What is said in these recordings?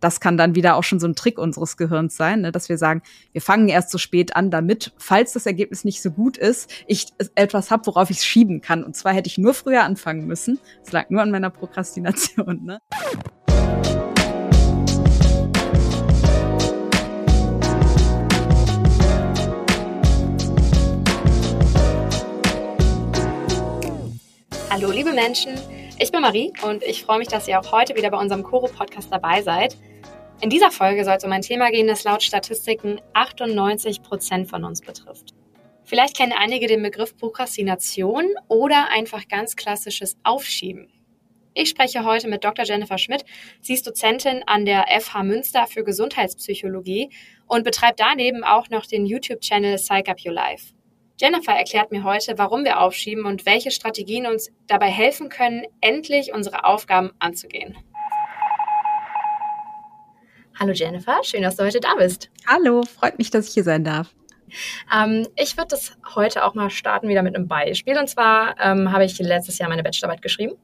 das kann dann wieder auch schon so ein Trick unseres Gehirns sein, ne, dass wir sagen, wir fangen erst so spät an, damit, falls das Ergebnis nicht so gut ist, ich etwas habe, worauf ich es schieben kann. Und zwar hätte ich nur früher anfangen müssen. Es lag nur an meiner Prokrastination. Ne? Hallo liebe Menschen, ich bin Marie und ich freue mich, dass ihr auch heute wieder bei unserem Koro-Podcast dabei seid. In dieser Folge soll es um ein Thema gehen, das laut Statistiken 98 Prozent von uns betrifft. Vielleicht kennen einige den Begriff Prokrastination oder einfach ganz klassisches Aufschieben. Ich spreche heute mit Dr. Jennifer Schmidt. Sie ist Dozentin an der FH Münster für Gesundheitspsychologie und betreibt daneben auch noch den YouTube-Channel Psych Up Your Life. Jennifer erklärt mir heute, warum wir aufschieben und welche Strategien uns dabei helfen können, endlich unsere Aufgaben anzugehen. Hallo Jennifer, schön, dass du heute da bist. Hallo, freut mich, dass ich hier sein darf. Ähm, ich würde das heute auch mal starten wieder mit einem Beispiel. Und zwar ähm, habe ich letztes Jahr meine Bachelorarbeit geschrieben.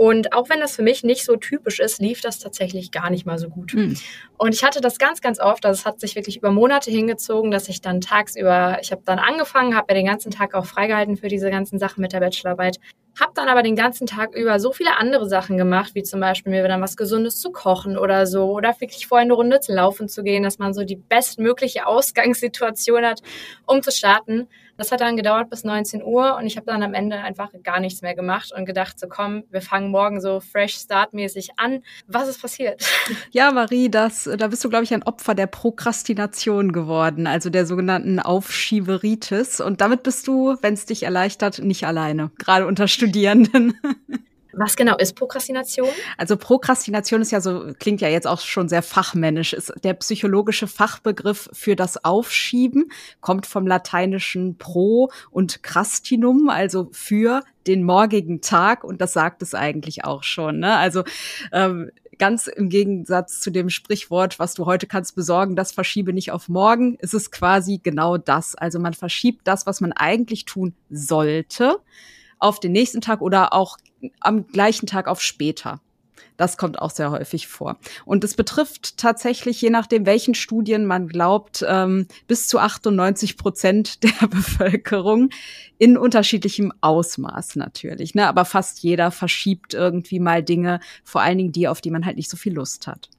Und auch wenn das für mich nicht so typisch ist, lief das tatsächlich gar nicht mal so gut. Mhm. Und ich hatte das ganz, ganz oft, also es hat sich wirklich über Monate hingezogen, dass ich dann tagsüber, ich habe dann angefangen, habe mir den ganzen Tag auch freigehalten für diese ganzen Sachen mit der Bachelorarbeit, habe dann aber den ganzen Tag über so viele andere Sachen gemacht, wie zum Beispiel mir dann was Gesundes zu kochen oder so, oder wirklich vorher eine Runde zu laufen zu gehen, dass man so die bestmögliche Ausgangssituation hat, um zu starten. Das hat dann gedauert bis 19 Uhr und ich habe dann am Ende einfach gar nichts mehr gemacht und gedacht, so komm, wir fangen morgen so fresh startmäßig an. Was ist passiert? Ja, Marie, das, da bist du, glaube ich, ein Opfer der Prokrastination geworden, also der sogenannten Aufschieberitis. Und damit bist du, wenn es dich erleichtert, nicht alleine, gerade unter Studierenden. Was genau ist Prokrastination? Also Prokrastination ist ja so, klingt ja jetzt auch schon sehr fachmännisch, ist der psychologische Fachbegriff für das Aufschieben, kommt vom lateinischen pro und crastinum, also für den morgigen Tag und das sagt es eigentlich auch schon. Ne? Also ähm, ganz im Gegensatz zu dem Sprichwort, was du heute kannst besorgen, das verschiebe nicht auf morgen, ist es quasi genau das. Also man verschiebt das, was man eigentlich tun sollte auf den nächsten Tag oder auch am gleichen Tag auf später. Das kommt auch sehr häufig vor. Und es betrifft tatsächlich, je nachdem, welchen Studien man glaubt, ähm, bis zu 98 Prozent der Bevölkerung in unterschiedlichem Ausmaß natürlich. Ne? Aber fast jeder verschiebt irgendwie mal Dinge, vor allen Dingen die, auf die man halt nicht so viel Lust hat.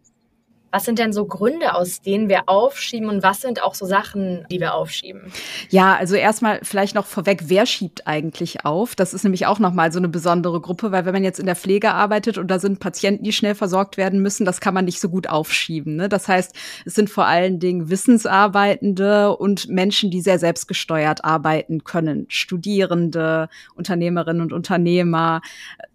Was sind denn so Gründe, aus denen wir aufschieben und was sind auch so Sachen, die wir aufschieben? Ja, also erstmal vielleicht noch vorweg, wer schiebt eigentlich auf? Das ist nämlich auch nochmal so eine besondere Gruppe, weil wenn man jetzt in der Pflege arbeitet und da sind Patienten, die schnell versorgt werden müssen, das kann man nicht so gut aufschieben. Ne? Das heißt, es sind vor allen Dingen Wissensarbeitende und Menschen, die sehr selbstgesteuert arbeiten können. Studierende, Unternehmerinnen und Unternehmer,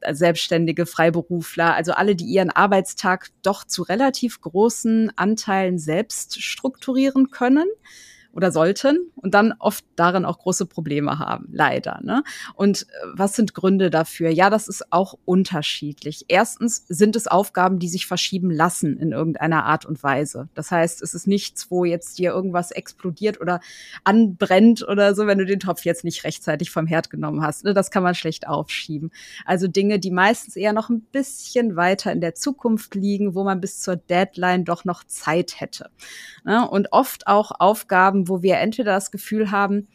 äh, Selbstständige, Freiberufler, also alle, die ihren Arbeitstag doch zu relativ großen großen Anteilen selbst strukturieren können oder sollten und dann oft darin auch große Probleme haben, leider. Ne? Und äh, was sind Gründe dafür? Ja, das ist auch unterschiedlich. Erstens sind es Aufgaben, die sich verschieben lassen in irgendeiner Art und Weise. Das heißt, es ist nichts, wo jetzt dir irgendwas explodiert oder anbrennt oder so, wenn du den Topf jetzt nicht rechtzeitig vom Herd genommen hast. Ne? Das kann man schlecht aufschieben. Also Dinge, die meistens eher noch ein bisschen weiter in der Zukunft liegen, wo man bis zur Deadline doch noch Zeit hätte. Ne? Und oft auch Aufgaben, wo wir entweder das Gefühl haben,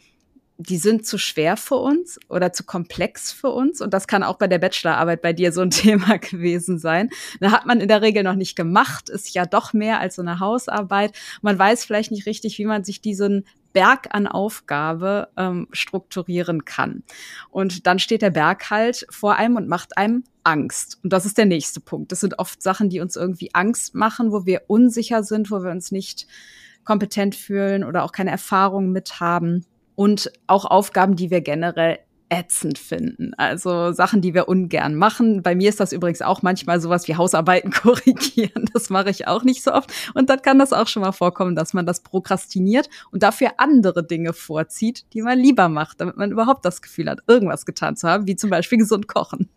die sind zu schwer für uns oder zu komplex für uns. Und das kann auch bei der Bachelorarbeit bei dir so ein Thema gewesen sein. Da hat man in der Regel noch nicht gemacht, ist ja doch mehr als so eine Hausarbeit. Man weiß vielleicht nicht richtig, wie man sich diesen Berg an Aufgabe ähm, strukturieren kann. Und dann steht der Berg halt vor einem und macht einem Angst. Und das ist der nächste Punkt. Das sind oft Sachen, die uns irgendwie Angst machen, wo wir unsicher sind, wo wir uns nicht kompetent fühlen oder auch keine Erfahrung mit haben und auch Aufgaben, die wir generell ätzend finden. Also Sachen, die wir ungern machen. Bei mir ist das übrigens auch manchmal sowas wie Hausarbeiten korrigieren. Das mache ich auch nicht so oft. Und dann kann das auch schon mal vorkommen, dass man das prokrastiniert und dafür andere Dinge vorzieht, die man lieber macht, damit man überhaupt das Gefühl hat, irgendwas getan zu haben, wie zum Beispiel gesund kochen.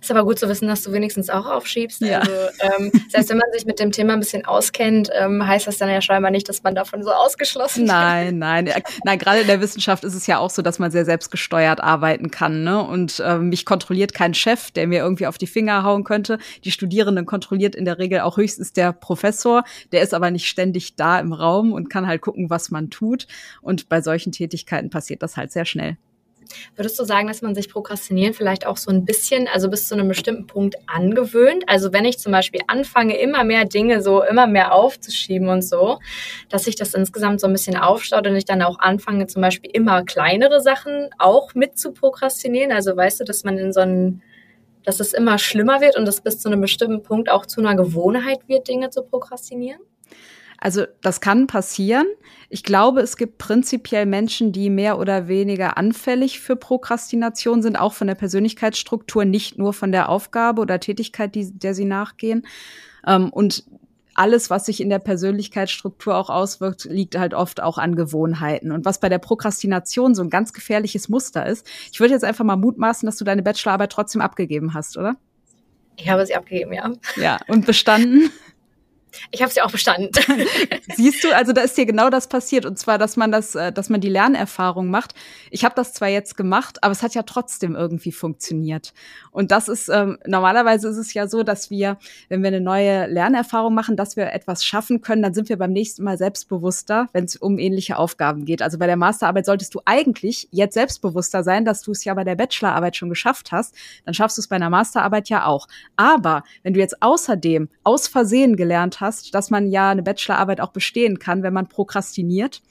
Ist aber gut zu wissen, dass du wenigstens auch aufschiebst. Ja. Also, ähm, selbst wenn man sich mit dem Thema ein bisschen auskennt, ähm, heißt das dann ja scheinbar nicht, dass man davon so ausgeschlossen ist. Nein, nein. Nein, gerade in der Wissenschaft ist es ja auch so, dass man sehr selbstgesteuert arbeiten kann. Ne? Und äh, mich kontrolliert kein Chef, der mir irgendwie auf die Finger hauen könnte. Die Studierenden kontrolliert in der Regel auch höchstens der Professor. Der ist aber nicht ständig da im Raum und kann halt gucken, was man tut. Und bei solchen Tätigkeiten passiert das halt sehr schnell. Würdest du sagen, dass man sich Prokrastinieren vielleicht auch so ein bisschen, also bis zu einem bestimmten Punkt angewöhnt? Also wenn ich zum Beispiel anfange, immer mehr Dinge so immer mehr aufzuschieben und so, dass sich das insgesamt so ein bisschen aufstaut und ich dann auch anfange, zum Beispiel immer kleinere Sachen auch mit zu prokrastinieren. Also weißt du, dass man in so einen dass es immer schlimmer wird und es bis zu einem bestimmten Punkt auch zu einer Gewohnheit wird, Dinge zu prokrastinieren? Also das kann passieren. Ich glaube, es gibt prinzipiell Menschen, die mehr oder weniger anfällig für Prokrastination sind, auch von der Persönlichkeitsstruktur, nicht nur von der Aufgabe oder Tätigkeit, die, der sie nachgehen. Ähm, und alles, was sich in der Persönlichkeitsstruktur auch auswirkt, liegt halt oft auch an Gewohnheiten. Und was bei der Prokrastination so ein ganz gefährliches Muster ist, ich würde jetzt einfach mal mutmaßen, dass du deine Bachelorarbeit trotzdem abgegeben hast, oder? Ich habe sie abgegeben, ja. Ja, und bestanden? Ich habe sie auch bestanden. Siehst du, also da ist dir genau das passiert und zwar, dass man das, äh, dass man die Lernerfahrung macht. Ich habe das zwar jetzt gemacht, aber es hat ja trotzdem irgendwie funktioniert. Und das ist ähm, normalerweise ist es ja so, dass wir, wenn wir eine neue Lernerfahrung machen, dass wir etwas schaffen können, dann sind wir beim nächsten Mal selbstbewusster, wenn es um ähnliche Aufgaben geht. Also bei der Masterarbeit solltest du eigentlich jetzt selbstbewusster sein, dass du es ja bei der Bachelorarbeit schon geschafft hast. Dann schaffst du es bei einer Masterarbeit ja auch. Aber wenn du jetzt außerdem aus Versehen gelernt hast, dass man ja eine Bachelorarbeit auch bestehen kann, wenn man prokrastiniert,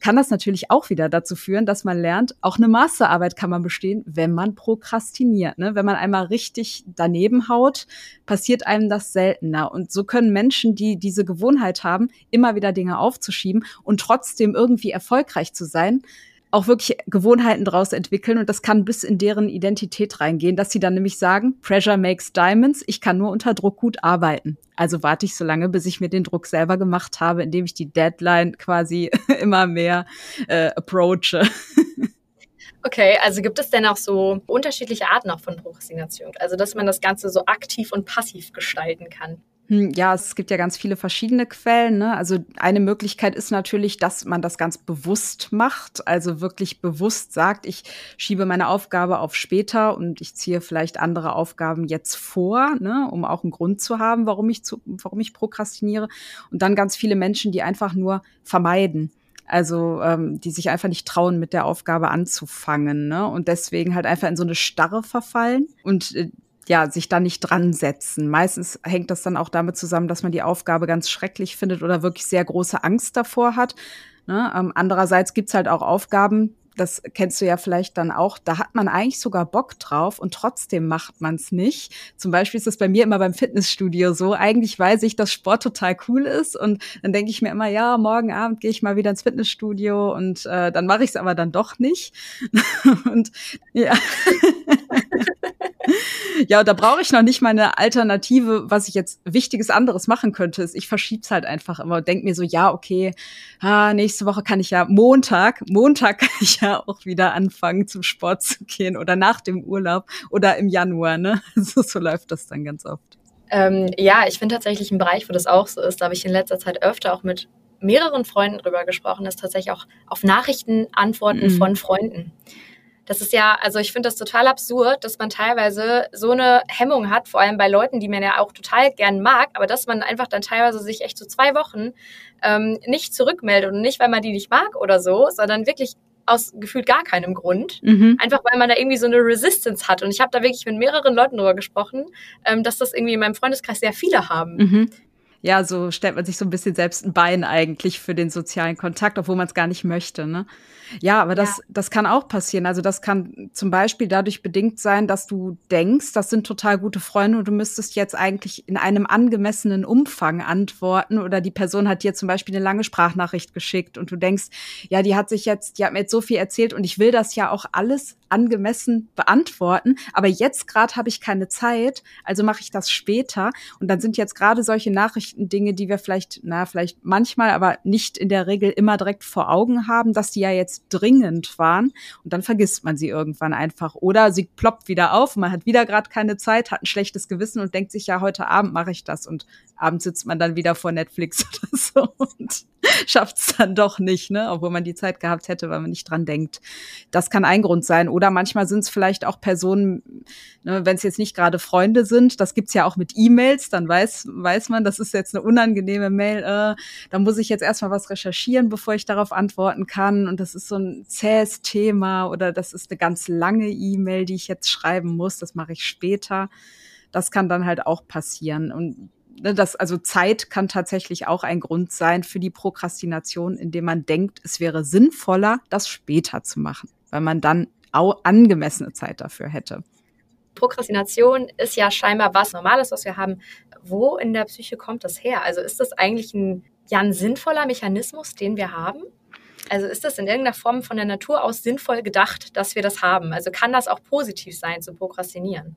kann das natürlich auch wieder dazu führen, dass man lernt, auch eine Masterarbeit kann man bestehen, wenn man prokrastiniert. Ne? Wenn man einmal richtig daneben haut, passiert einem das seltener. Und so können Menschen, die diese Gewohnheit haben, immer wieder Dinge aufzuschieben und trotzdem irgendwie erfolgreich zu sein, auch wirklich Gewohnheiten daraus entwickeln und das kann bis in deren Identität reingehen, dass sie dann nämlich sagen, Pressure makes diamonds, ich kann nur unter Druck gut arbeiten. Also warte ich so lange, bis ich mir den Druck selber gemacht habe, indem ich die Deadline quasi immer mehr äh, approache. Okay, also gibt es denn auch so unterschiedliche Arten auch von Prokrastination? Also, dass man das Ganze so aktiv und passiv gestalten kann? Hm, ja, es gibt ja ganz viele verschiedene Quellen. Ne? Also eine Möglichkeit ist natürlich, dass man das ganz bewusst macht, also wirklich bewusst sagt, ich schiebe meine Aufgabe auf später und ich ziehe vielleicht andere Aufgaben jetzt vor, ne? um auch einen Grund zu haben, warum ich, zu, warum ich prokrastiniere. Und dann ganz viele Menschen, die einfach nur vermeiden. Also ähm, die sich einfach nicht trauen, mit der Aufgabe anzufangen, ne? Und deswegen halt einfach in so eine Starre verfallen. Und äh, ja, sich da nicht dran setzen. Meistens hängt das dann auch damit zusammen, dass man die Aufgabe ganz schrecklich findet oder wirklich sehr große Angst davor hat. Ne? Ähm, andererseits gibt's halt auch Aufgaben, das kennst du ja vielleicht dann auch, da hat man eigentlich sogar Bock drauf und trotzdem macht man es nicht. Zum Beispiel ist das bei mir immer beim Fitnessstudio so. Eigentlich weiß ich, dass Sport total cool ist und dann denke ich mir immer, ja, morgen Abend gehe ich mal wieder ins Fitnessstudio und äh, dann mache ich es aber dann doch nicht. und ja. ja, und da brauche ich noch nicht mal eine Alternative, was ich jetzt Wichtiges anderes machen könnte. Ich verschieb's halt einfach immer und denke mir so, ja, okay, ah, nächste Woche kann ich ja Montag, Montag kann ich ja auch wieder anfangen, zum Sport zu gehen oder nach dem Urlaub oder im Januar, ne? So, so läuft das dann ganz oft. Ähm, ja, ich finde tatsächlich ein Bereich, wo das auch so ist, da habe ich in letzter Zeit öfter auch mit mehreren Freunden drüber gesprochen, ist tatsächlich auch auf Nachrichten antworten mhm. von Freunden. Das ist ja, also ich finde das total absurd, dass man teilweise so eine Hemmung hat, vor allem bei Leuten, die man ja auch total gern mag, aber dass man einfach dann teilweise sich echt so zwei Wochen ähm, nicht zurückmeldet und nicht, weil man die nicht mag oder so, sondern wirklich aus gefühlt gar keinem Grund. Mhm. Einfach weil man da irgendwie so eine Resistance hat. Und ich habe da wirklich mit mehreren Leuten drüber gesprochen, ähm, dass das irgendwie in meinem Freundeskreis sehr viele haben. Mhm ja, so stellt man sich so ein bisschen selbst ein Bein eigentlich für den sozialen Kontakt, obwohl man es gar nicht möchte. Ne? Ja, aber das, ja. das kann auch passieren. Also das kann zum Beispiel dadurch bedingt sein, dass du denkst, das sind total gute Freunde und du müsstest jetzt eigentlich in einem angemessenen Umfang antworten oder die Person hat dir zum Beispiel eine lange Sprachnachricht geschickt und du denkst, ja, die hat sich jetzt, die hat mir jetzt so viel erzählt und ich will das ja auch alles angemessen beantworten, aber jetzt gerade habe ich keine Zeit, also mache ich das später und dann sind jetzt gerade solche Nachrichten beschäftigten Dinge, die wir vielleicht, na, vielleicht manchmal, aber nicht in der Regel immer direkt vor Augen haben, dass die ja jetzt dringend waren und dann vergisst man sie irgendwann einfach. Oder sie ploppt wieder auf, man hat wieder gerade keine Zeit, hat ein schlechtes Gewissen und denkt sich, ja, heute Abend mache ich das und abends sitzt man dann wieder vor Netflix oder so und schafft es dann doch nicht, ne? Obwohl man die Zeit gehabt hätte, weil man nicht dran denkt. Das kann ein Grund sein. Oder manchmal sind es vielleicht auch Personen, ne, wenn es jetzt nicht gerade Freunde sind, das gibt's ja auch mit E-Mails, dann weiß, weiß man, das ist jetzt eine unangenehme Mail, äh, da muss ich jetzt erstmal was recherchieren, bevor ich darauf antworten kann. Und das ist so ein zähes Thema oder das ist eine ganz lange E-Mail, die ich jetzt schreiben muss, das mache ich später. Das kann dann halt auch passieren. Und Ne, das, also Zeit kann tatsächlich auch ein Grund sein für die Prokrastination, indem man denkt, es wäre sinnvoller, das später zu machen, weil man dann auch angemessene Zeit dafür hätte. Prokrastination ist ja scheinbar was Normales, was wir haben. Wo in der Psyche kommt das her? Also ist das eigentlich ein, ja, ein sinnvoller Mechanismus, den wir haben? Also ist das in irgendeiner Form von der Natur aus sinnvoll gedacht, dass wir das haben? Also kann das auch positiv sein, zu prokrastinieren?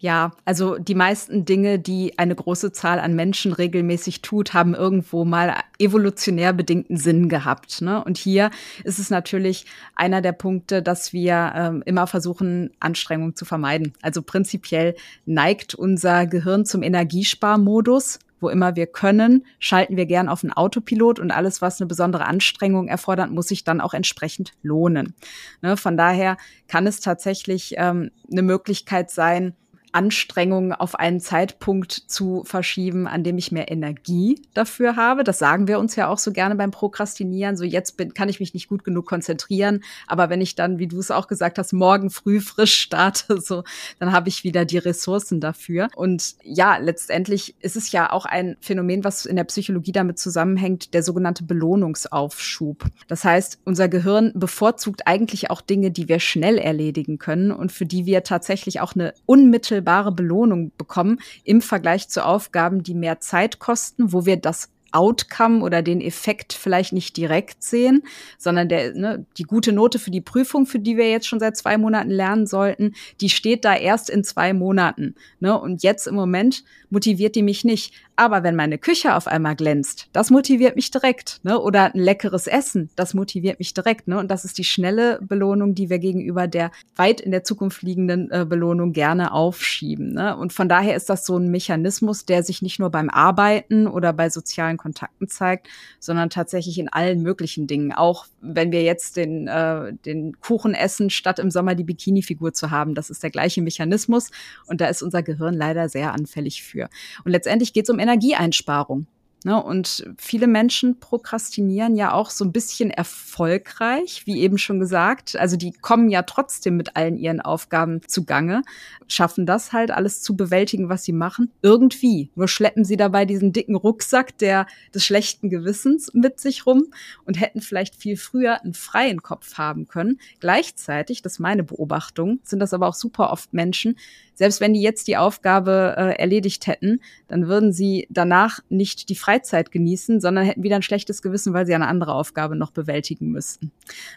Ja, also die meisten Dinge, die eine große Zahl an Menschen regelmäßig tut, haben irgendwo mal evolutionär bedingten Sinn gehabt. Ne? Und hier ist es natürlich einer der Punkte, dass wir ähm, immer versuchen, Anstrengung zu vermeiden. Also prinzipiell neigt unser Gehirn zum Energiesparmodus wo immer wir können, schalten wir gern auf einen Autopilot und alles, was eine besondere Anstrengung erfordert, muss sich dann auch entsprechend lohnen. Ne, von daher kann es tatsächlich ähm, eine Möglichkeit sein, Anstrengungen auf einen Zeitpunkt zu verschieben, an dem ich mehr Energie dafür habe. Das sagen wir uns ja auch so gerne beim Prokrastinieren. So jetzt bin, kann ich mich nicht gut genug konzentrieren, aber wenn ich dann, wie du es auch gesagt hast, morgen früh frisch starte, so, dann habe ich wieder die Ressourcen dafür. Und ja, letztendlich ist es ja auch ein Phänomen, was in der Psychologie damit zusammenhängt, der sogenannte Belohnungsaufschub. Das heißt, unser Gehirn bevorzugt eigentlich auch Dinge, die wir schnell erledigen können und für die wir tatsächlich auch eine unmittelbare unmittelbare Belohnung bekommen im Vergleich zu Aufgaben, die mehr Zeit kosten, wo wir das Outcome oder den Effekt vielleicht nicht direkt sehen, sondern der, ne, die gute Note für die Prüfung, für die wir jetzt schon seit zwei Monaten lernen sollten, die steht da erst in zwei Monaten. Ne? Und jetzt im Moment motiviert die mich nicht. Aber wenn meine Küche auf einmal glänzt, das motiviert mich direkt. Ne? Oder ein leckeres Essen, das motiviert mich direkt. Ne? Und das ist die schnelle Belohnung, die wir gegenüber der weit in der Zukunft liegenden äh, Belohnung gerne aufschieben. Ne? Und von daher ist das so ein Mechanismus, der sich nicht nur beim Arbeiten oder bei sozialen Kontakten zeigt, sondern tatsächlich in allen möglichen Dingen. Auch wenn wir jetzt den, äh, den Kuchen essen, statt im Sommer die Bikini-Figur zu haben. Das ist der gleiche Mechanismus. Und da ist unser Gehirn leider sehr anfällig für. Und letztendlich geht es um Energieeinsparung. Ne, und viele Menschen prokrastinieren ja auch so ein bisschen erfolgreich, wie eben schon gesagt. Also die kommen ja trotzdem mit allen ihren Aufgaben zugange, schaffen das halt alles zu bewältigen, was sie machen. Irgendwie. Nur schleppen sie dabei diesen dicken Rucksack der, des schlechten Gewissens mit sich rum und hätten vielleicht viel früher einen freien Kopf haben können. Gleichzeitig, das ist meine Beobachtung, sind das aber auch super oft Menschen, selbst wenn die jetzt die Aufgabe äh, erledigt hätten, dann würden sie danach nicht die Freizeit genießen, sondern hätten wieder ein schlechtes Gewissen, weil sie eine andere Aufgabe noch bewältigen müssten.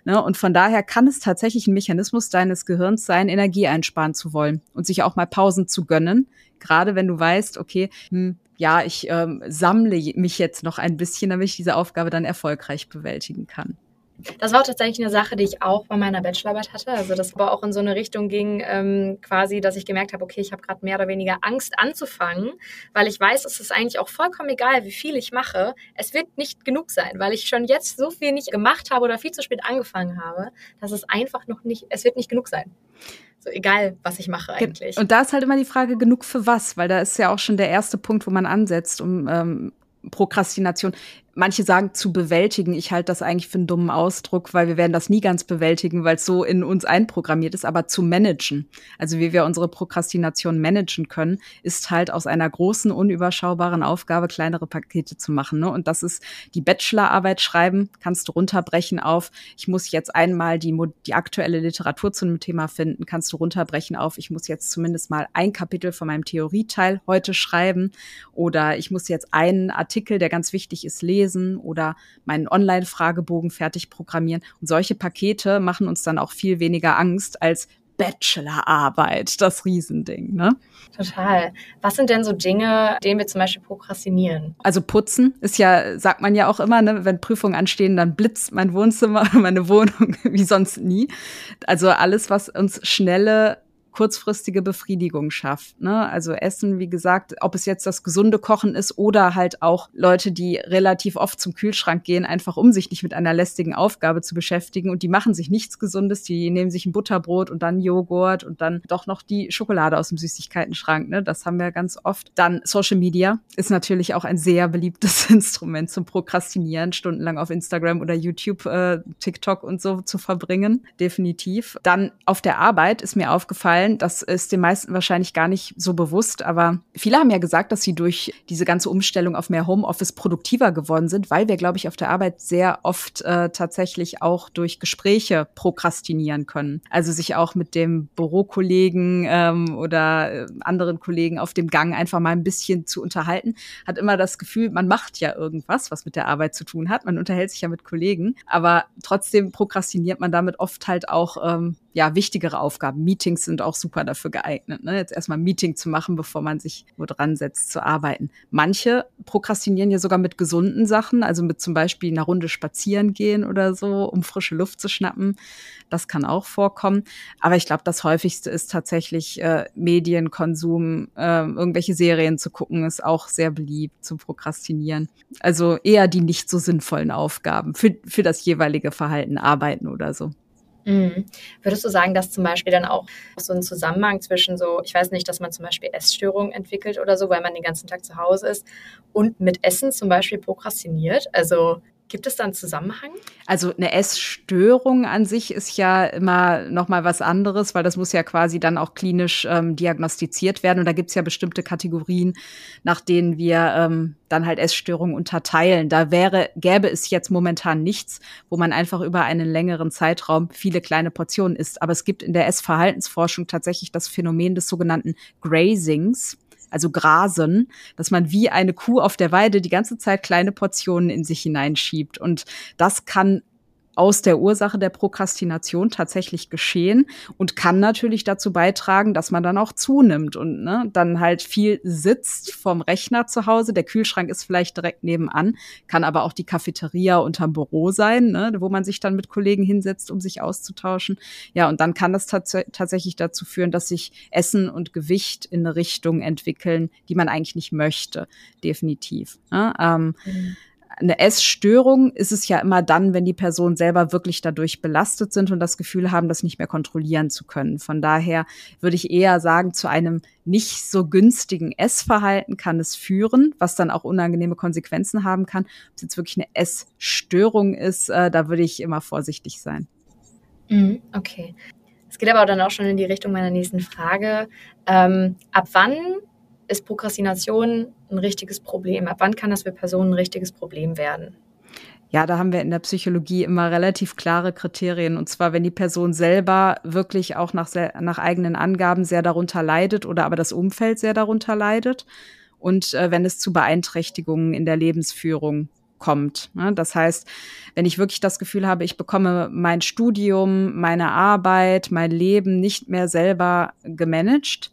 Ne? Und von daher kann es tatsächlich ein Mechanismus deines Gehirns sein, Energie einsparen zu wollen und sich auch mal Pausen zu gönnen. Gerade wenn du weißt, okay, hm, ja, ich ähm, sammle mich jetzt noch ein bisschen, damit ich diese Aufgabe dann erfolgreich bewältigen kann. Das war tatsächlich eine Sache, die ich auch bei meiner Bachelorarbeit hatte. Also das war auch in so eine Richtung ging, ähm, quasi, dass ich gemerkt habe, okay, ich habe gerade mehr oder weniger Angst anzufangen, weil ich weiß, es ist eigentlich auch vollkommen egal, wie viel ich mache. Es wird nicht genug sein, weil ich schon jetzt so viel nicht gemacht habe oder viel zu spät angefangen habe, dass es einfach noch nicht, es wird nicht genug sein. So egal, was ich mache eigentlich. Und da ist halt immer die Frage, genug für was? Weil da ist ja auch schon der erste Punkt, wo man ansetzt, um ähm, Prokrastination manche sagen zu bewältigen. Ich halte das eigentlich für einen dummen Ausdruck, weil wir werden das nie ganz bewältigen, weil es so in uns einprogrammiert ist, aber zu managen. Also wie wir unsere Prokrastination managen können, ist halt aus einer großen, unüberschaubaren Aufgabe kleinere Pakete zu machen. Ne? Und das ist die Bachelorarbeit schreiben, kannst du runterbrechen auf, ich muss jetzt einmal die, die aktuelle Literatur zu einem Thema finden, kannst du runterbrechen auf, ich muss jetzt zumindest mal ein Kapitel von meinem Theorieteil heute schreiben oder ich muss jetzt einen Artikel, der ganz wichtig ist, lesen lesen oder meinen Online-Fragebogen fertig programmieren. Und solche Pakete machen uns dann auch viel weniger Angst als Bachelorarbeit, das Riesending, ne? Total. Was sind denn so Dinge, denen wir zum Beispiel prokrastinieren? Also putzen ist ja, sagt man ja auch immer, ne, wenn Prüfungen anstehen, dann blitzt mein Wohnzimmer, meine Wohnung wie sonst nie. Also alles, was uns schnelle kurzfristige Befriedigung schafft. Ne? Also Essen, wie gesagt, ob es jetzt das gesunde Kochen ist oder halt auch Leute, die relativ oft zum Kühlschrank gehen, einfach um sich nicht mit einer lästigen Aufgabe zu beschäftigen und die machen sich nichts Gesundes, die nehmen sich ein Butterbrot und dann Joghurt und dann doch noch die Schokolade aus dem Süßigkeitenschrank. Ne? Das haben wir ganz oft. Dann Social Media ist natürlich auch ein sehr beliebtes Instrument zum Prokrastinieren, stundenlang auf Instagram oder YouTube, äh, TikTok und so zu verbringen. Definitiv. Dann auf der Arbeit ist mir aufgefallen, aufgefallen. Das ist den meisten wahrscheinlich gar nicht so bewusst, aber viele haben ja gesagt, dass sie durch diese ganze Umstellung auf mehr Homeoffice produktiver geworden sind, weil wir, glaube ich, auf der Arbeit sehr oft äh, tatsächlich auch durch Gespräche prokrastinieren können. Also sich auch mit dem Bürokollegen ähm, oder äh, anderen Kollegen auf dem Gang einfach mal ein bisschen zu unterhalten, hat immer das Gefühl, man macht ja irgendwas, was mit der Arbeit zu tun hat. Man unterhält sich ja mit Kollegen, aber trotzdem prokrastiniert man damit oft halt auch ähm, ja, wichtigere Aufgaben. Meetings sind auch super dafür geeignet, ne? jetzt erstmal ein Meeting zu machen, bevor man sich wo dran setzt zu arbeiten. Manche prokrastinieren ja sogar mit gesunden Sachen, also mit zum Beispiel einer Runde spazieren gehen oder so, um frische Luft zu schnappen. Das kann auch vorkommen. Aber ich glaube, das häufigste ist tatsächlich äh, Medienkonsum, äh, irgendwelche Serien zu gucken, ist auch sehr beliebt zu prokrastinieren. Also eher die nicht so sinnvollen Aufgaben für, für das jeweilige Verhalten arbeiten oder so. Mhm. Würdest du sagen, dass zum Beispiel dann auch so ein Zusammenhang zwischen so, ich weiß nicht, dass man zum Beispiel Essstörungen entwickelt oder so, weil man den ganzen Tag zu Hause ist und mit Essen zum Beispiel prokrastiniert? Also Gibt es da einen Zusammenhang? Also eine Essstörung an sich ist ja immer noch mal was anderes, weil das muss ja quasi dann auch klinisch ähm, diagnostiziert werden. Und da gibt es ja bestimmte Kategorien, nach denen wir ähm, dann halt Essstörungen unterteilen. Da wäre, gäbe es jetzt momentan nichts, wo man einfach über einen längeren Zeitraum viele kleine Portionen isst. Aber es gibt in der Essverhaltensforschung tatsächlich das Phänomen des sogenannten Grazings also Grasen, dass man wie eine Kuh auf der Weide die ganze Zeit kleine Portionen in sich hineinschiebt. Und das kann aus der Ursache der Prokrastination tatsächlich geschehen und kann natürlich dazu beitragen, dass man dann auch zunimmt und ne, dann halt viel sitzt vom Rechner zu Hause. Der Kühlschrank ist vielleicht direkt nebenan, kann aber auch die Cafeteria unterm Büro sein, ne, wo man sich dann mit Kollegen hinsetzt, um sich auszutauschen. Ja, und dann kann das tats tatsächlich dazu führen, dass sich Essen und Gewicht in eine Richtung entwickeln, die man eigentlich nicht möchte, definitiv. Ne? Ähm, mhm eine Essstörung ist es ja immer dann, wenn die Personen selber wirklich dadurch belastet sind und das Gefühl haben, das nicht mehr kontrollieren zu können. Von daher würde ich eher sagen, zu einem nicht so günstigen Essverhalten kann es führen, was dann auch unangenehme Konsequenzen haben kann. Ob es jetzt wirklich eine Essstörung ist, äh, da würde ich immer vorsichtig sein. Mhm, okay. Es geht aber dann auch schon in die Richtung meiner nächsten Frage. Ähm, ab wann ist Prokrastination ein richtiges Problem? Ab wann kann das für Personen ein richtiges Problem werden? Ja, da haben wir in der Psychologie immer relativ klare Kriterien. Und zwar, wenn die Person selber wirklich auch nach, nach eigenen Angaben sehr darunter leidet oder aber das Umfeld sehr darunter leidet. Und äh, wenn es zu Beeinträchtigungen in der Lebensführung kommt. Ne? Das heißt, wenn ich wirklich das Gefühl habe, ich bekomme mein Studium, meine Arbeit, mein Leben nicht mehr selber gemanagt,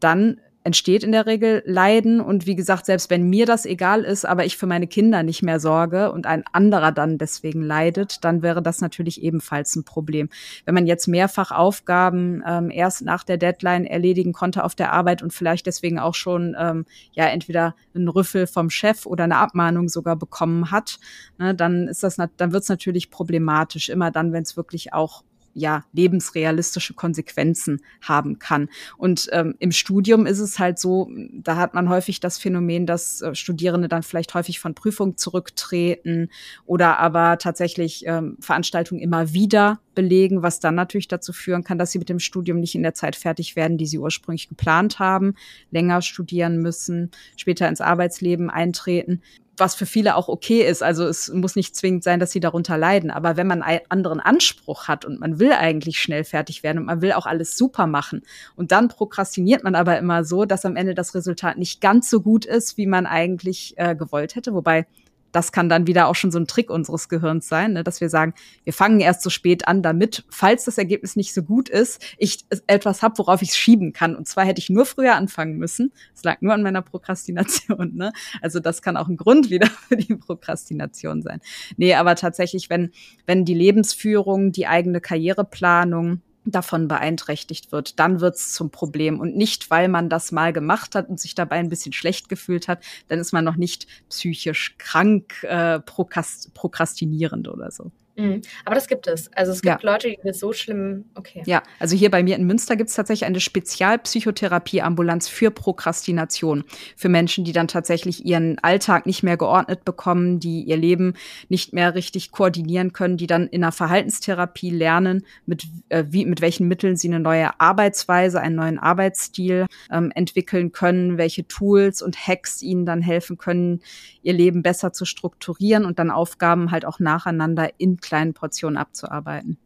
dann entsteht in der Regel Leiden. Und wie gesagt, selbst wenn mir das egal ist, aber ich für meine Kinder nicht mehr sorge und ein anderer dann deswegen leidet, dann wäre das natürlich ebenfalls ein Problem. Wenn man jetzt mehrfach Aufgaben ähm, erst nach der Deadline erledigen konnte auf der Arbeit und vielleicht deswegen auch schon ähm, ja entweder einen Rüffel vom Chef oder eine Abmahnung sogar bekommen hat, ne, dann ist das, dann wird es natürlich problematisch. Immer dann, wenn es wirklich auch ja lebensrealistische Konsequenzen haben kann. Und ähm, im Studium ist es halt so, da hat man häufig das Phänomen, dass äh, Studierende dann vielleicht häufig von Prüfungen zurücktreten oder aber tatsächlich ähm, Veranstaltungen immer wieder belegen, was dann natürlich dazu führen kann, dass sie mit dem Studium nicht in der Zeit fertig werden, die sie ursprünglich geplant haben, länger studieren müssen, später ins Arbeitsleben eintreten was für viele auch okay ist. Also es muss nicht zwingend sein, dass sie darunter leiden. Aber wenn man einen anderen Anspruch hat und man will eigentlich schnell fertig werden und man will auch alles super machen und dann prokrastiniert man aber immer so, dass am Ende das Resultat nicht ganz so gut ist, wie man eigentlich äh, gewollt hätte. Wobei das kann dann wieder auch schon so ein Trick unseres Gehirns sein, ne, dass wir sagen, wir fangen erst so spät an, damit, falls das Ergebnis nicht so gut ist, ich etwas habe, worauf ich es schieben kann. Und zwar hätte ich nur früher anfangen müssen. Es lag nur an meiner Prokrastination. Ne? Also das kann auch ein Grund wieder für die Prokrastination sein. Nee, aber tatsächlich, wenn, wenn die Lebensführung, die eigene Karriereplanung, davon beeinträchtigt wird, dann wird es zum Problem. Und nicht, weil man das mal gemacht hat und sich dabei ein bisschen schlecht gefühlt hat, dann ist man noch nicht psychisch krank, äh, prokrastinierend oder so. Mhm. Aber das gibt es. Also es gibt ja. Leute, die mit so schlimm, okay. Ja, also hier bei mir in Münster gibt es tatsächlich eine Spezialpsychotherapieambulanz für Prokrastination. Für Menschen, die dann tatsächlich ihren Alltag nicht mehr geordnet bekommen, die ihr Leben nicht mehr richtig koordinieren können, die dann in einer Verhaltenstherapie lernen, mit, äh, wie, mit welchen Mitteln sie eine neue Arbeitsweise, einen neuen Arbeitsstil ähm, entwickeln können, welche Tools und Hacks ihnen dann helfen können, ihr Leben besser zu strukturieren und dann Aufgaben halt auch nacheinander in kleinen Portionen abzuarbeiten.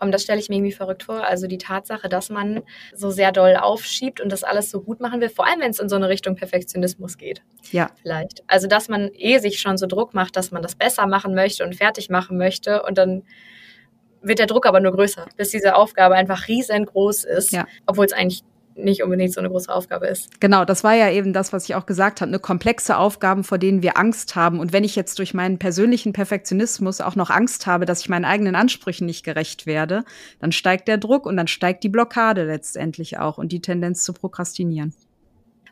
Das stelle ich mir irgendwie verrückt vor. Also die Tatsache, dass man so sehr doll aufschiebt und das alles so gut machen will, vor allem wenn es in so eine Richtung Perfektionismus geht. Ja. Vielleicht. Also dass man eh sich schon so Druck macht, dass man das besser machen möchte und fertig machen möchte und dann wird der Druck aber nur größer, bis diese Aufgabe einfach riesengroß ist, ja. obwohl es eigentlich nicht unbedingt so eine große Aufgabe ist. Genau, das war ja eben das, was ich auch gesagt habe, eine komplexe Aufgaben, vor denen wir Angst haben. Und wenn ich jetzt durch meinen persönlichen Perfektionismus auch noch Angst habe, dass ich meinen eigenen Ansprüchen nicht gerecht werde, dann steigt der Druck und dann steigt die Blockade letztendlich auch und die Tendenz zu prokrastinieren.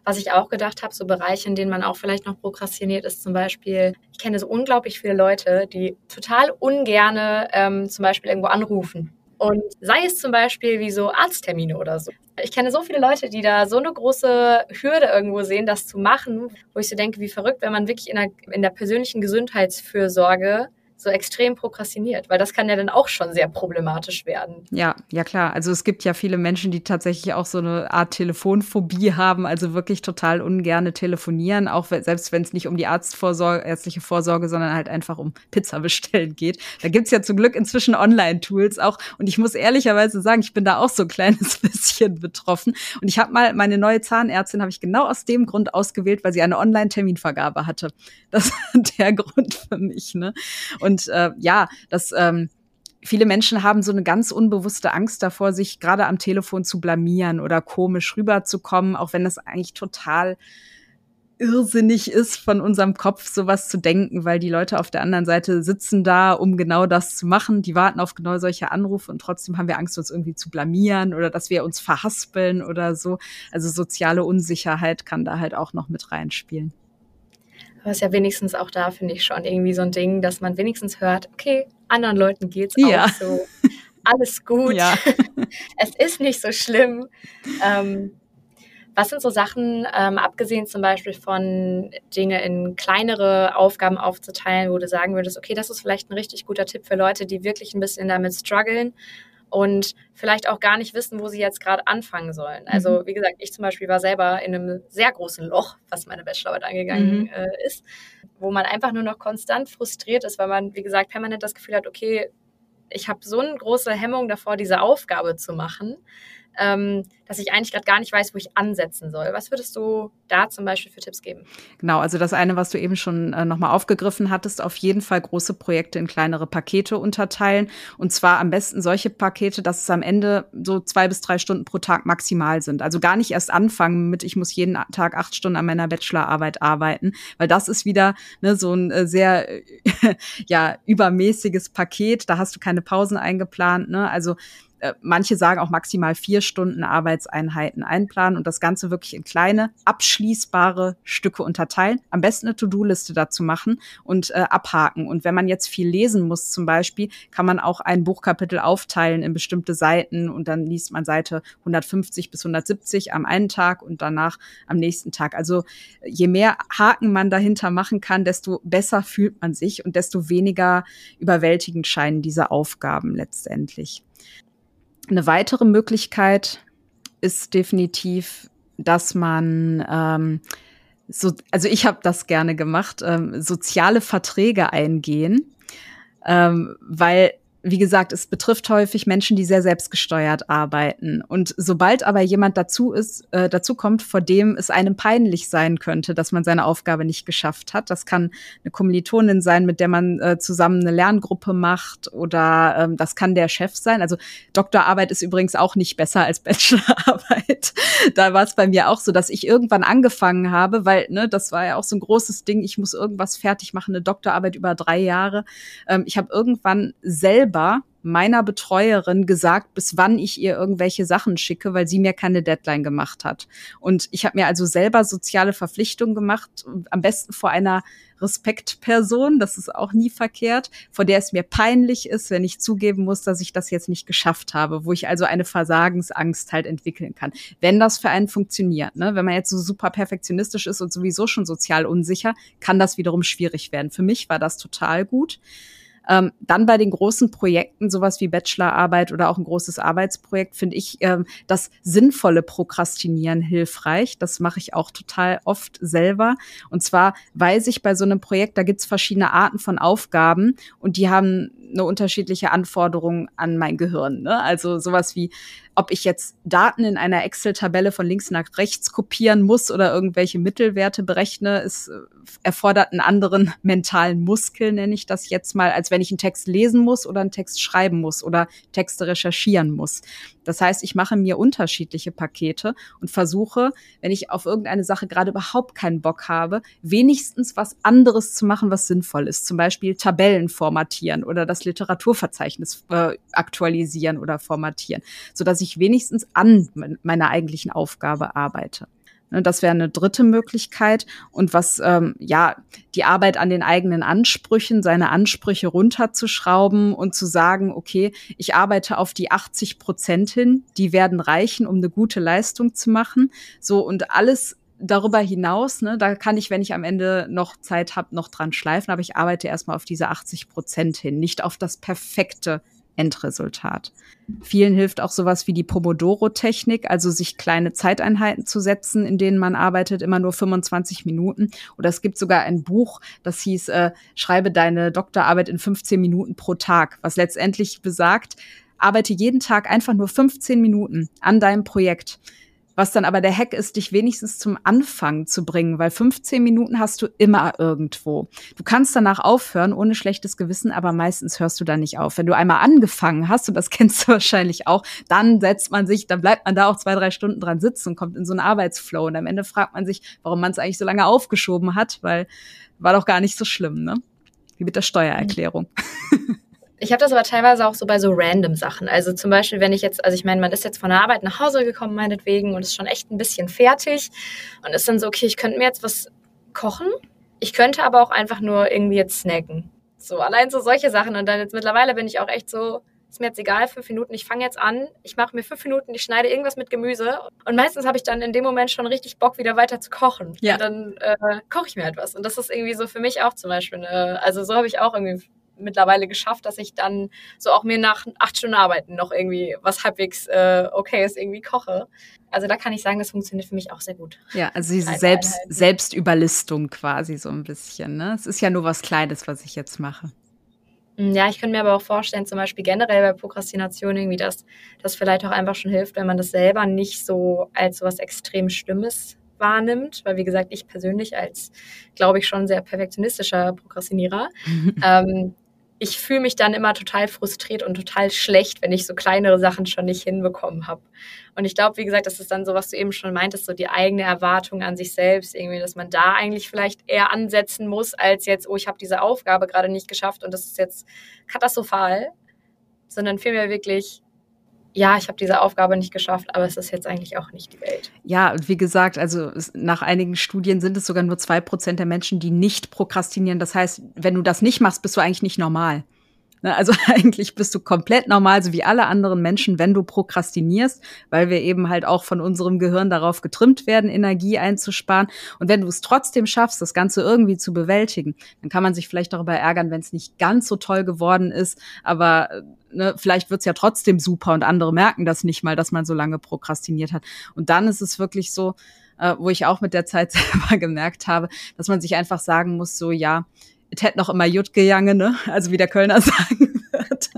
Was ich auch gedacht habe, so Bereiche, in denen man auch vielleicht noch prokrastiniert, ist zum Beispiel, ich kenne so unglaublich viele Leute, die total ungerne ähm, zum Beispiel irgendwo anrufen und sei es zum Beispiel wie so Arzttermine oder so. Ich kenne so viele Leute, die da so eine große Hürde irgendwo sehen, das zu machen, wo ich so denke, wie verrückt, wenn man wirklich in der, in der persönlichen Gesundheitsfürsorge so extrem prokrastiniert, weil das kann ja dann auch schon sehr problematisch werden. Ja, ja klar. Also es gibt ja viele Menschen, die tatsächlich auch so eine Art Telefonphobie haben, also wirklich total ungerne telefonieren, auch selbst wenn es nicht um die Arztvorsorge, ärztliche Vorsorge, sondern halt einfach um Pizza bestellen geht. Da gibt's ja zum Glück inzwischen Online-Tools auch. Und ich muss ehrlicherweise sagen, ich bin da auch so ein kleines bisschen betroffen. Und ich habe mal meine neue Zahnärztin habe ich genau aus dem Grund ausgewählt, weil sie eine Online-Terminvergabe hatte. Das ist der Grund für mich. Ne? Und und äh, ja, das ähm, viele Menschen haben so eine ganz unbewusste Angst davor, sich gerade am Telefon zu blamieren oder komisch rüberzukommen, auch wenn das eigentlich total irrsinnig ist, von unserem Kopf sowas zu denken, weil die Leute auf der anderen Seite sitzen da, um genau das zu machen. Die warten auf genau solche Anrufe und trotzdem haben wir Angst, uns irgendwie zu blamieren oder dass wir uns verhaspeln oder so. Also soziale Unsicherheit kann da halt auch noch mit reinspielen. Aber ist ja wenigstens auch da, finde ich schon irgendwie so ein Ding, dass man wenigstens hört, okay, anderen Leuten geht's ja. auch so. Alles gut. Ja. es ist nicht so schlimm. Ähm, was sind so Sachen, ähm, abgesehen zum Beispiel von Dinge in kleinere Aufgaben aufzuteilen, wo du sagen würdest, okay, das ist vielleicht ein richtig guter Tipp für Leute, die wirklich ein bisschen damit strugglen und vielleicht auch gar nicht wissen, wo sie jetzt gerade anfangen sollen. Also mhm. wie gesagt, ich zum Beispiel war selber in einem sehr großen Loch, was meine Bachelorarbeit angegangen mhm. äh, ist, wo man einfach nur noch konstant frustriert ist, weil man, wie gesagt, permanent das Gefühl hat, okay, ich habe so eine große Hemmung davor, diese Aufgabe zu machen ähm, dass ich eigentlich gerade gar nicht weiß, wo ich ansetzen soll. Was würdest du da zum Beispiel für Tipps geben? Genau, also das eine, was du eben schon äh, nochmal aufgegriffen hattest, auf jeden Fall große Projekte in kleinere Pakete unterteilen. Und zwar am besten solche Pakete, dass es am Ende so zwei bis drei Stunden pro Tag maximal sind. Also gar nicht erst anfangen mit, ich muss jeden Tag acht Stunden an meiner Bachelorarbeit arbeiten, weil das ist wieder ne, so ein äh, sehr ja übermäßiges Paket. Da hast du keine Pausen eingeplant. Ne? Also äh, manche sagen auch maximal vier Stunden Arbeitseinheiten einplanen und das Ganze wirklich in kleine, abschließbare Stücke unterteilen. Am besten eine To-Do-Liste dazu machen und äh, abhaken. Und wenn man jetzt viel lesen muss zum Beispiel, kann man auch ein Buchkapitel aufteilen in bestimmte Seiten und dann liest man Seite 150 bis 170 am einen Tag und danach am nächsten Tag. Also je mehr Haken man dahinter machen kann, desto besser fühlt man sich und desto weniger überwältigend scheinen diese Aufgaben letztendlich. Eine weitere Möglichkeit ist definitiv, dass man ähm, so, also ich habe das gerne gemacht, ähm, soziale Verträge eingehen, ähm, weil wie gesagt, es betrifft häufig Menschen, die sehr selbstgesteuert arbeiten. Und sobald aber jemand dazu ist, äh, dazu kommt, vor dem es einem peinlich sein könnte, dass man seine Aufgabe nicht geschafft hat. Das kann eine Kommilitonin sein, mit der man äh, zusammen eine Lerngruppe macht, oder ähm, das kann der Chef sein. Also Doktorarbeit ist übrigens auch nicht besser als Bachelorarbeit. da war es bei mir auch so, dass ich irgendwann angefangen habe, weil ne, das war ja auch so ein großes Ding. Ich muss irgendwas fertig machen, eine Doktorarbeit über drei Jahre. Ähm, ich habe irgendwann selber selber meiner Betreuerin gesagt, bis wann ich ihr irgendwelche Sachen schicke, weil sie mir keine Deadline gemacht hat. Und ich habe mir also selber soziale Verpflichtungen gemacht, am besten vor einer Respektperson, das ist auch nie verkehrt, vor der es mir peinlich ist, wenn ich zugeben muss, dass ich das jetzt nicht geschafft habe, wo ich also eine Versagensangst halt entwickeln kann. Wenn das für einen funktioniert, ne? wenn man jetzt so super perfektionistisch ist und sowieso schon sozial unsicher, kann das wiederum schwierig werden. Für mich war das total gut. Ähm, dann bei den großen Projekten, sowas wie Bachelorarbeit oder auch ein großes Arbeitsprojekt, finde ich ähm, das sinnvolle Prokrastinieren hilfreich. Das mache ich auch total oft selber. Und zwar weiß ich bei so einem Projekt, da gibt's verschiedene Arten von Aufgaben und die haben eine unterschiedliche Anforderung an mein Gehirn. Ne? Also sowas wie, ob ich jetzt Daten in einer Excel-Tabelle von links nach rechts kopieren muss oder irgendwelche Mittelwerte berechne, es äh, erfordert einen anderen mentalen Muskel, nenne ich das jetzt mal, als wenn ich einen Text lesen muss oder einen Text schreiben muss oder Texte recherchieren muss. Das heißt, ich mache mir unterschiedliche Pakete und versuche, wenn ich auf irgendeine Sache gerade überhaupt keinen Bock habe, wenigstens was anderes zu machen, was sinnvoll ist. Zum Beispiel Tabellen formatieren oder das Literaturverzeichnis äh, aktualisieren oder formatieren, so dass ich wenigstens an meiner eigentlichen Aufgabe arbeite. Ne, das wäre eine dritte Möglichkeit. Und was, ähm, ja, die Arbeit an den eigenen Ansprüchen, seine Ansprüche runterzuschrauben und zu sagen, okay, ich arbeite auf die 80 Prozent hin, die werden reichen, um eine gute Leistung zu machen. So, und alles darüber hinaus, ne, da kann ich, wenn ich am Ende noch Zeit habe, noch dran schleifen, aber ich arbeite erstmal auf diese 80 Prozent hin, nicht auf das perfekte Endresultat. Vielen hilft auch sowas wie die Pomodoro-Technik, also sich kleine Zeiteinheiten zu setzen, in denen man arbeitet, immer nur 25 Minuten. Oder es gibt sogar ein Buch, das hieß, äh, schreibe deine Doktorarbeit in 15 Minuten pro Tag, was letztendlich besagt, arbeite jeden Tag einfach nur 15 Minuten an deinem Projekt. Was dann aber der Hack ist, dich wenigstens zum Anfang zu bringen, weil 15 Minuten hast du immer irgendwo. Du kannst danach aufhören, ohne schlechtes Gewissen, aber meistens hörst du da nicht auf. Wenn du einmal angefangen hast, und das kennst du wahrscheinlich auch, dann setzt man sich, dann bleibt man da auch zwei, drei Stunden dran sitzen und kommt in so einen Arbeitsflow. Und am Ende fragt man sich, warum man es eigentlich so lange aufgeschoben hat, weil war doch gar nicht so schlimm, ne? Wie mit der Steuererklärung. Ich habe das aber teilweise auch so bei so random Sachen. Also zum Beispiel, wenn ich jetzt, also ich meine, man ist jetzt von der Arbeit nach Hause gekommen, meinetwegen, und ist schon echt ein bisschen fertig und ist dann so, okay, ich könnte mir jetzt was kochen. Ich könnte aber auch einfach nur irgendwie jetzt snacken. So, allein so solche Sachen. Und dann jetzt mittlerweile bin ich auch echt so, ist mir jetzt egal, fünf Minuten, ich fange jetzt an, ich mache mir fünf Minuten, ich schneide irgendwas mit Gemüse und meistens habe ich dann in dem Moment schon richtig Bock, wieder weiter zu kochen. Ja. Und dann äh, koche ich mir etwas. Und das ist irgendwie so für mich auch zum Beispiel, eine, also so habe ich auch irgendwie mittlerweile geschafft, dass ich dann so auch mir nach acht Stunden Arbeiten noch irgendwie was halbwegs äh, okay ist, irgendwie koche. Also da kann ich sagen, das funktioniert für mich auch sehr gut. Ja, also diese Selbst, Selbstüberlistung quasi so ein bisschen. Ne? Es ist ja nur was Kleines, was ich jetzt mache. Mm, ja, ich könnte mir aber auch vorstellen, zum Beispiel generell bei Prokrastination irgendwie, dass das vielleicht auch einfach schon hilft, wenn man das selber nicht so als so was extrem Schlimmes wahrnimmt, weil wie gesagt, ich persönlich als, glaube ich, schon sehr perfektionistischer Prokrastinierer, ähm, ich fühle mich dann immer total frustriert und total schlecht, wenn ich so kleinere Sachen schon nicht hinbekommen habe. Und ich glaube, wie gesagt, das ist dann so, was du eben schon meintest, so die eigene Erwartung an sich selbst, irgendwie, dass man da eigentlich vielleicht eher ansetzen muss, als jetzt, oh, ich habe diese Aufgabe gerade nicht geschafft und das ist jetzt katastrophal, sondern vielmehr wirklich, ja, ich habe diese Aufgabe nicht geschafft, aber es ist jetzt eigentlich auch nicht die Welt. Ja, und wie gesagt, also nach einigen Studien sind es sogar nur zwei Prozent der Menschen, die nicht prokrastinieren. Das heißt, wenn du das nicht machst, bist du eigentlich nicht normal. Ne, also eigentlich bist du komplett normal, so wie alle anderen Menschen, wenn du prokrastinierst, weil wir eben halt auch von unserem Gehirn darauf getrimmt werden, Energie einzusparen. Und wenn du es trotzdem schaffst, das Ganze irgendwie zu bewältigen, dann kann man sich vielleicht darüber ärgern, wenn es nicht ganz so toll geworden ist, aber äh, ne, vielleicht wird's ja trotzdem super und andere merken das nicht mal, dass man so lange prokrastiniert hat. Und dann ist es wirklich so, äh, wo ich auch mit der Zeit selber gemerkt habe, dass man sich einfach sagen muss, so ja, es hätte noch immer Jut gejange, ne? Also wie der Kölner sagen wird.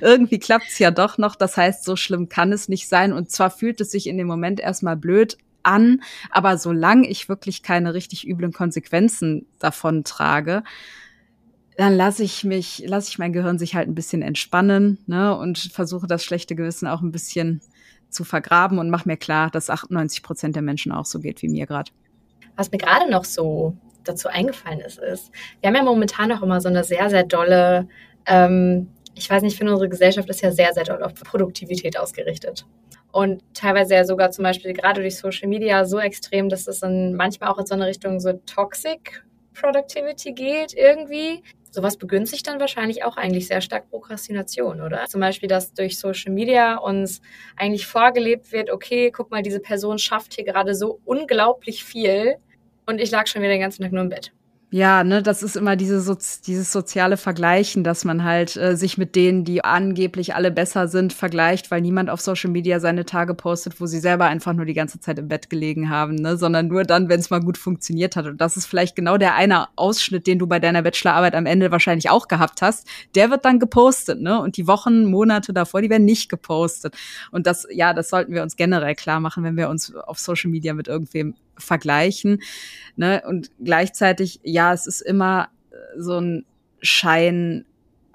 irgendwie klappt's ja doch noch. Das heißt, so schlimm kann es nicht sein. Und zwar fühlt es sich in dem Moment erstmal blöd an, aber solange ich wirklich keine richtig üblen Konsequenzen davon trage, dann lasse ich mich, lasse ich mein Gehirn sich halt ein bisschen entspannen, ne, und versuche das schlechte Gewissen auch ein bisschen zu vergraben und mache mir klar, dass 98 Prozent der Menschen auch so geht wie mir gerade. Was mir gerade noch so dazu eingefallen ist, ist, wir haben ja momentan auch immer so eine sehr, sehr dolle, ähm, ich weiß nicht, ich finde unsere Gesellschaft ist ja sehr, sehr doll auf Produktivität ausgerichtet. Und teilweise ja sogar zum Beispiel gerade durch Social Media so extrem, dass es dann manchmal auch in so eine Richtung so Toxic Productivity geht irgendwie. Sowas begünstigt dann wahrscheinlich auch eigentlich sehr stark Prokrastination, oder? Zum Beispiel, dass durch Social Media uns eigentlich vorgelebt wird, okay, guck mal, diese Person schafft hier gerade so unglaublich viel und ich lag schon wieder den ganzen Tag nur im Bett. Ja, ne, das ist immer diese Sozi dieses soziale Vergleichen, dass man halt äh, sich mit denen, die angeblich alle besser sind, vergleicht, weil niemand auf Social Media seine Tage postet, wo sie selber einfach nur die ganze Zeit im Bett gelegen haben, ne, sondern nur dann, wenn es mal gut funktioniert hat. Und das ist vielleicht genau der eine Ausschnitt, den du bei deiner Bachelorarbeit am Ende wahrscheinlich auch gehabt hast. Der wird dann gepostet, ne? Und die Wochen, Monate davor, die werden nicht gepostet. Und das, ja, das sollten wir uns generell klar machen, wenn wir uns auf Social Media mit irgendwem vergleichen. Ne? Und gleichzeitig, ja, es ist immer äh, so ein Schein,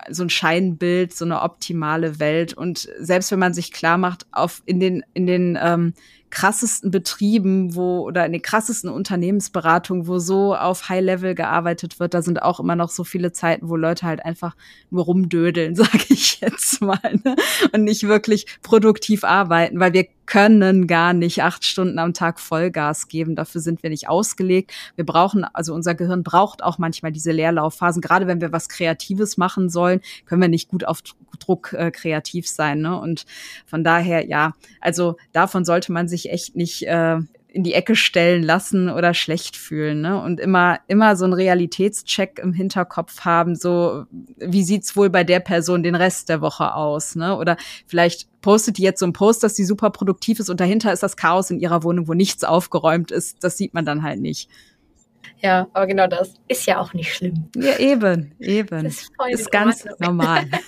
so ein Scheinbild, so eine optimale Welt. Und selbst wenn man sich klar macht, auf in den, in den ähm, krassesten Betrieben, wo oder in den krassesten Unternehmensberatungen, wo so auf High Level gearbeitet wird, da sind auch immer noch so viele Zeiten, wo Leute halt einfach nur rumdödeln, sage ich jetzt mal, ne? und nicht wirklich produktiv arbeiten, weil wir können gar nicht acht Stunden am Tag Vollgas geben. Dafür sind wir nicht ausgelegt. Wir brauchen, also unser Gehirn braucht auch manchmal diese Leerlaufphasen. Gerade wenn wir was Kreatives machen sollen, können wir nicht gut auf Druck äh, kreativ sein. Ne? Und von daher, ja, also davon sollte man sich echt nicht äh, in die Ecke stellen lassen oder schlecht fühlen, ne? Und immer, immer so einen Realitätscheck im Hinterkopf haben, so, wie sieht's wohl bei der Person den Rest der Woche aus, ne? Oder vielleicht postet die jetzt so einen Post, dass sie super produktiv ist und dahinter ist das Chaos in ihrer Wohnung, wo nichts aufgeräumt ist. Das sieht man dann halt nicht. Ja, aber genau das ist ja auch nicht schlimm. Ja, eben, eben. Das ist, ist ganz normal.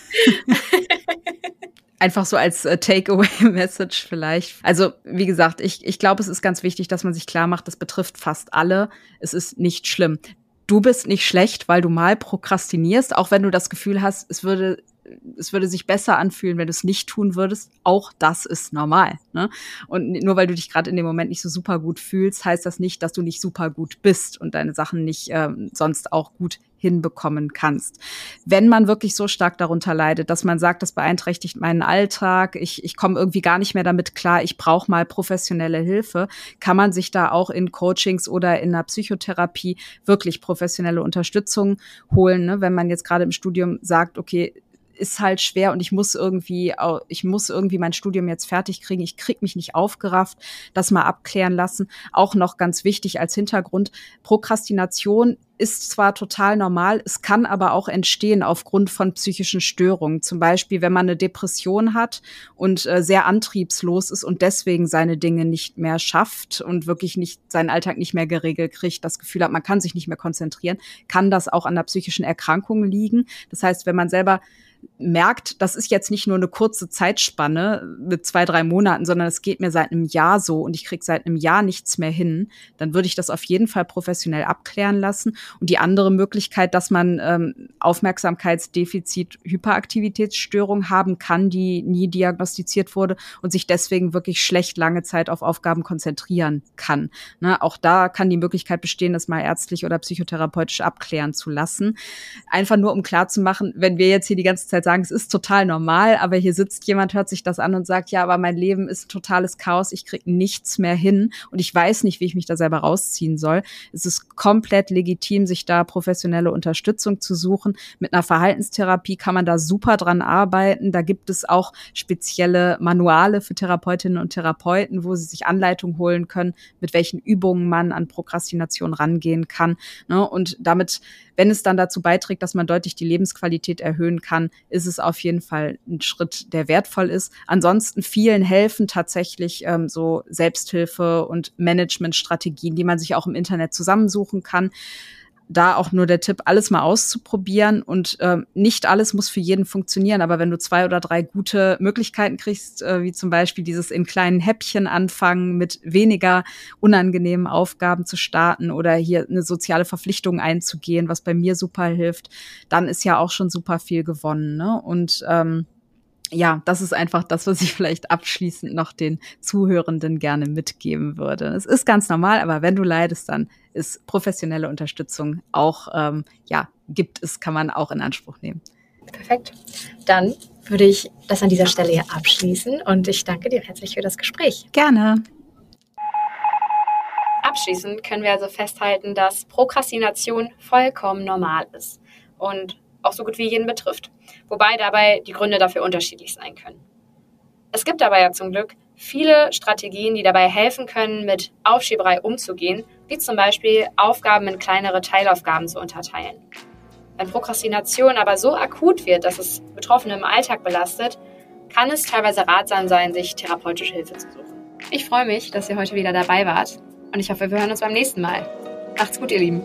Einfach so als äh, Takeaway-Message vielleicht. Also, wie gesagt, ich, ich glaube, es ist ganz wichtig, dass man sich klar macht, das betrifft fast alle. Es ist nicht schlimm. Du bist nicht schlecht, weil du mal prokrastinierst, auch wenn du das Gefühl hast, es würde es würde sich besser anfühlen, wenn du es nicht tun würdest. Auch das ist normal. Ne? Und nur weil du dich gerade in dem Moment nicht so super gut fühlst, heißt das nicht, dass du nicht super gut bist und deine Sachen nicht ähm, sonst auch gut hinbekommen kannst. Wenn man wirklich so stark darunter leidet, dass man sagt, das beeinträchtigt meinen Alltag, ich, ich komme irgendwie gar nicht mehr damit klar, ich brauche mal professionelle Hilfe, kann man sich da auch in Coachings oder in einer Psychotherapie wirklich professionelle Unterstützung holen. Ne? Wenn man jetzt gerade im Studium sagt, okay, ist halt schwer und ich muss irgendwie, ich muss irgendwie mein Studium jetzt fertig kriegen. Ich krieg mich nicht aufgerafft, das mal abklären lassen. Auch noch ganz wichtig als Hintergrund. Prokrastination ist zwar total normal, es kann aber auch entstehen aufgrund von psychischen Störungen. Zum Beispiel, wenn man eine Depression hat und äh, sehr antriebslos ist und deswegen seine Dinge nicht mehr schafft und wirklich nicht seinen Alltag nicht mehr geregelt kriegt, das Gefühl hat, man kann sich nicht mehr konzentrieren, kann das auch an der psychischen Erkrankung liegen. Das heißt, wenn man selber merkt, das ist jetzt nicht nur eine kurze Zeitspanne mit zwei, drei Monaten, sondern es geht mir seit einem Jahr so und ich kriege seit einem Jahr nichts mehr hin, dann würde ich das auf jeden Fall professionell abklären lassen. Und die andere Möglichkeit, dass man ähm, Aufmerksamkeitsdefizit, Hyperaktivitätsstörung haben kann, die nie diagnostiziert wurde und sich deswegen wirklich schlecht lange Zeit auf Aufgaben konzentrieren kann. Ne, auch da kann die Möglichkeit bestehen, das mal ärztlich oder psychotherapeutisch abklären zu lassen. Einfach nur, um klarzumachen, wenn wir jetzt hier die ganze Zeit sagen, es ist total normal, aber hier sitzt jemand, hört sich das an und sagt, ja, aber mein Leben ist totales Chaos, ich krieg nichts mehr hin und ich weiß nicht, wie ich mich da selber rausziehen soll. Es ist komplett legitim, sich da professionelle Unterstützung zu suchen. Mit einer Verhaltenstherapie kann man da super dran arbeiten. Da gibt es auch spezielle Manuale für Therapeutinnen und Therapeuten, wo sie sich Anleitung holen können, mit welchen Übungen man an Prokrastination rangehen kann. Ne? Und damit, wenn es dann dazu beiträgt, dass man deutlich die Lebensqualität erhöhen kann, ist es auf jeden Fall ein Schritt, der wertvoll ist. Ansonsten vielen helfen tatsächlich ähm, so Selbsthilfe und Managementstrategien, die man sich auch im Internet zusammensuchen kann da auch nur der Tipp, alles mal auszuprobieren und äh, nicht alles muss für jeden funktionieren. Aber wenn du zwei oder drei gute Möglichkeiten kriegst, äh, wie zum Beispiel dieses in kleinen Häppchen anfangen, mit weniger unangenehmen Aufgaben zu starten oder hier eine soziale Verpflichtung einzugehen, was bei mir super hilft, dann ist ja auch schon super viel gewonnen. Ne? Und ähm, ja, das ist einfach das, was ich vielleicht abschließend noch den Zuhörenden gerne mitgeben würde. Es ist ganz normal, aber wenn du leidest, dann ist professionelle Unterstützung auch, ähm, ja, gibt es, kann man auch in Anspruch nehmen. Perfekt. Dann würde ich das an dieser Stelle hier abschließen und ich danke dir herzlich für das Gespräch. Gerne. Abschließend können wir also festhalten, dass Prokrastination vollkommen normal ist und auch so gut wie jeden betrifft, wobei dabei die Gründe dafür unterschiedlich sein können. Es gibt dabei ja zum Glück viele Strategien, die dabei helfen können, mit Aufschieberei umzugehen, wie zum Beispiel Aufgaben in kleinere Teilaufgaben zu unterteilen. Wenn Prokrastination aber so akut wird, dass es Betroffene im Alltag belastet, kann es teilweise ratsam sein, sich therapeutische Hilfe zu suchen. Ich freue mich, dass ihr heute wieder dabei wart und ich hoffe, wir hören uns beim nächsten Mal. Macht's gut, ihr Lieben.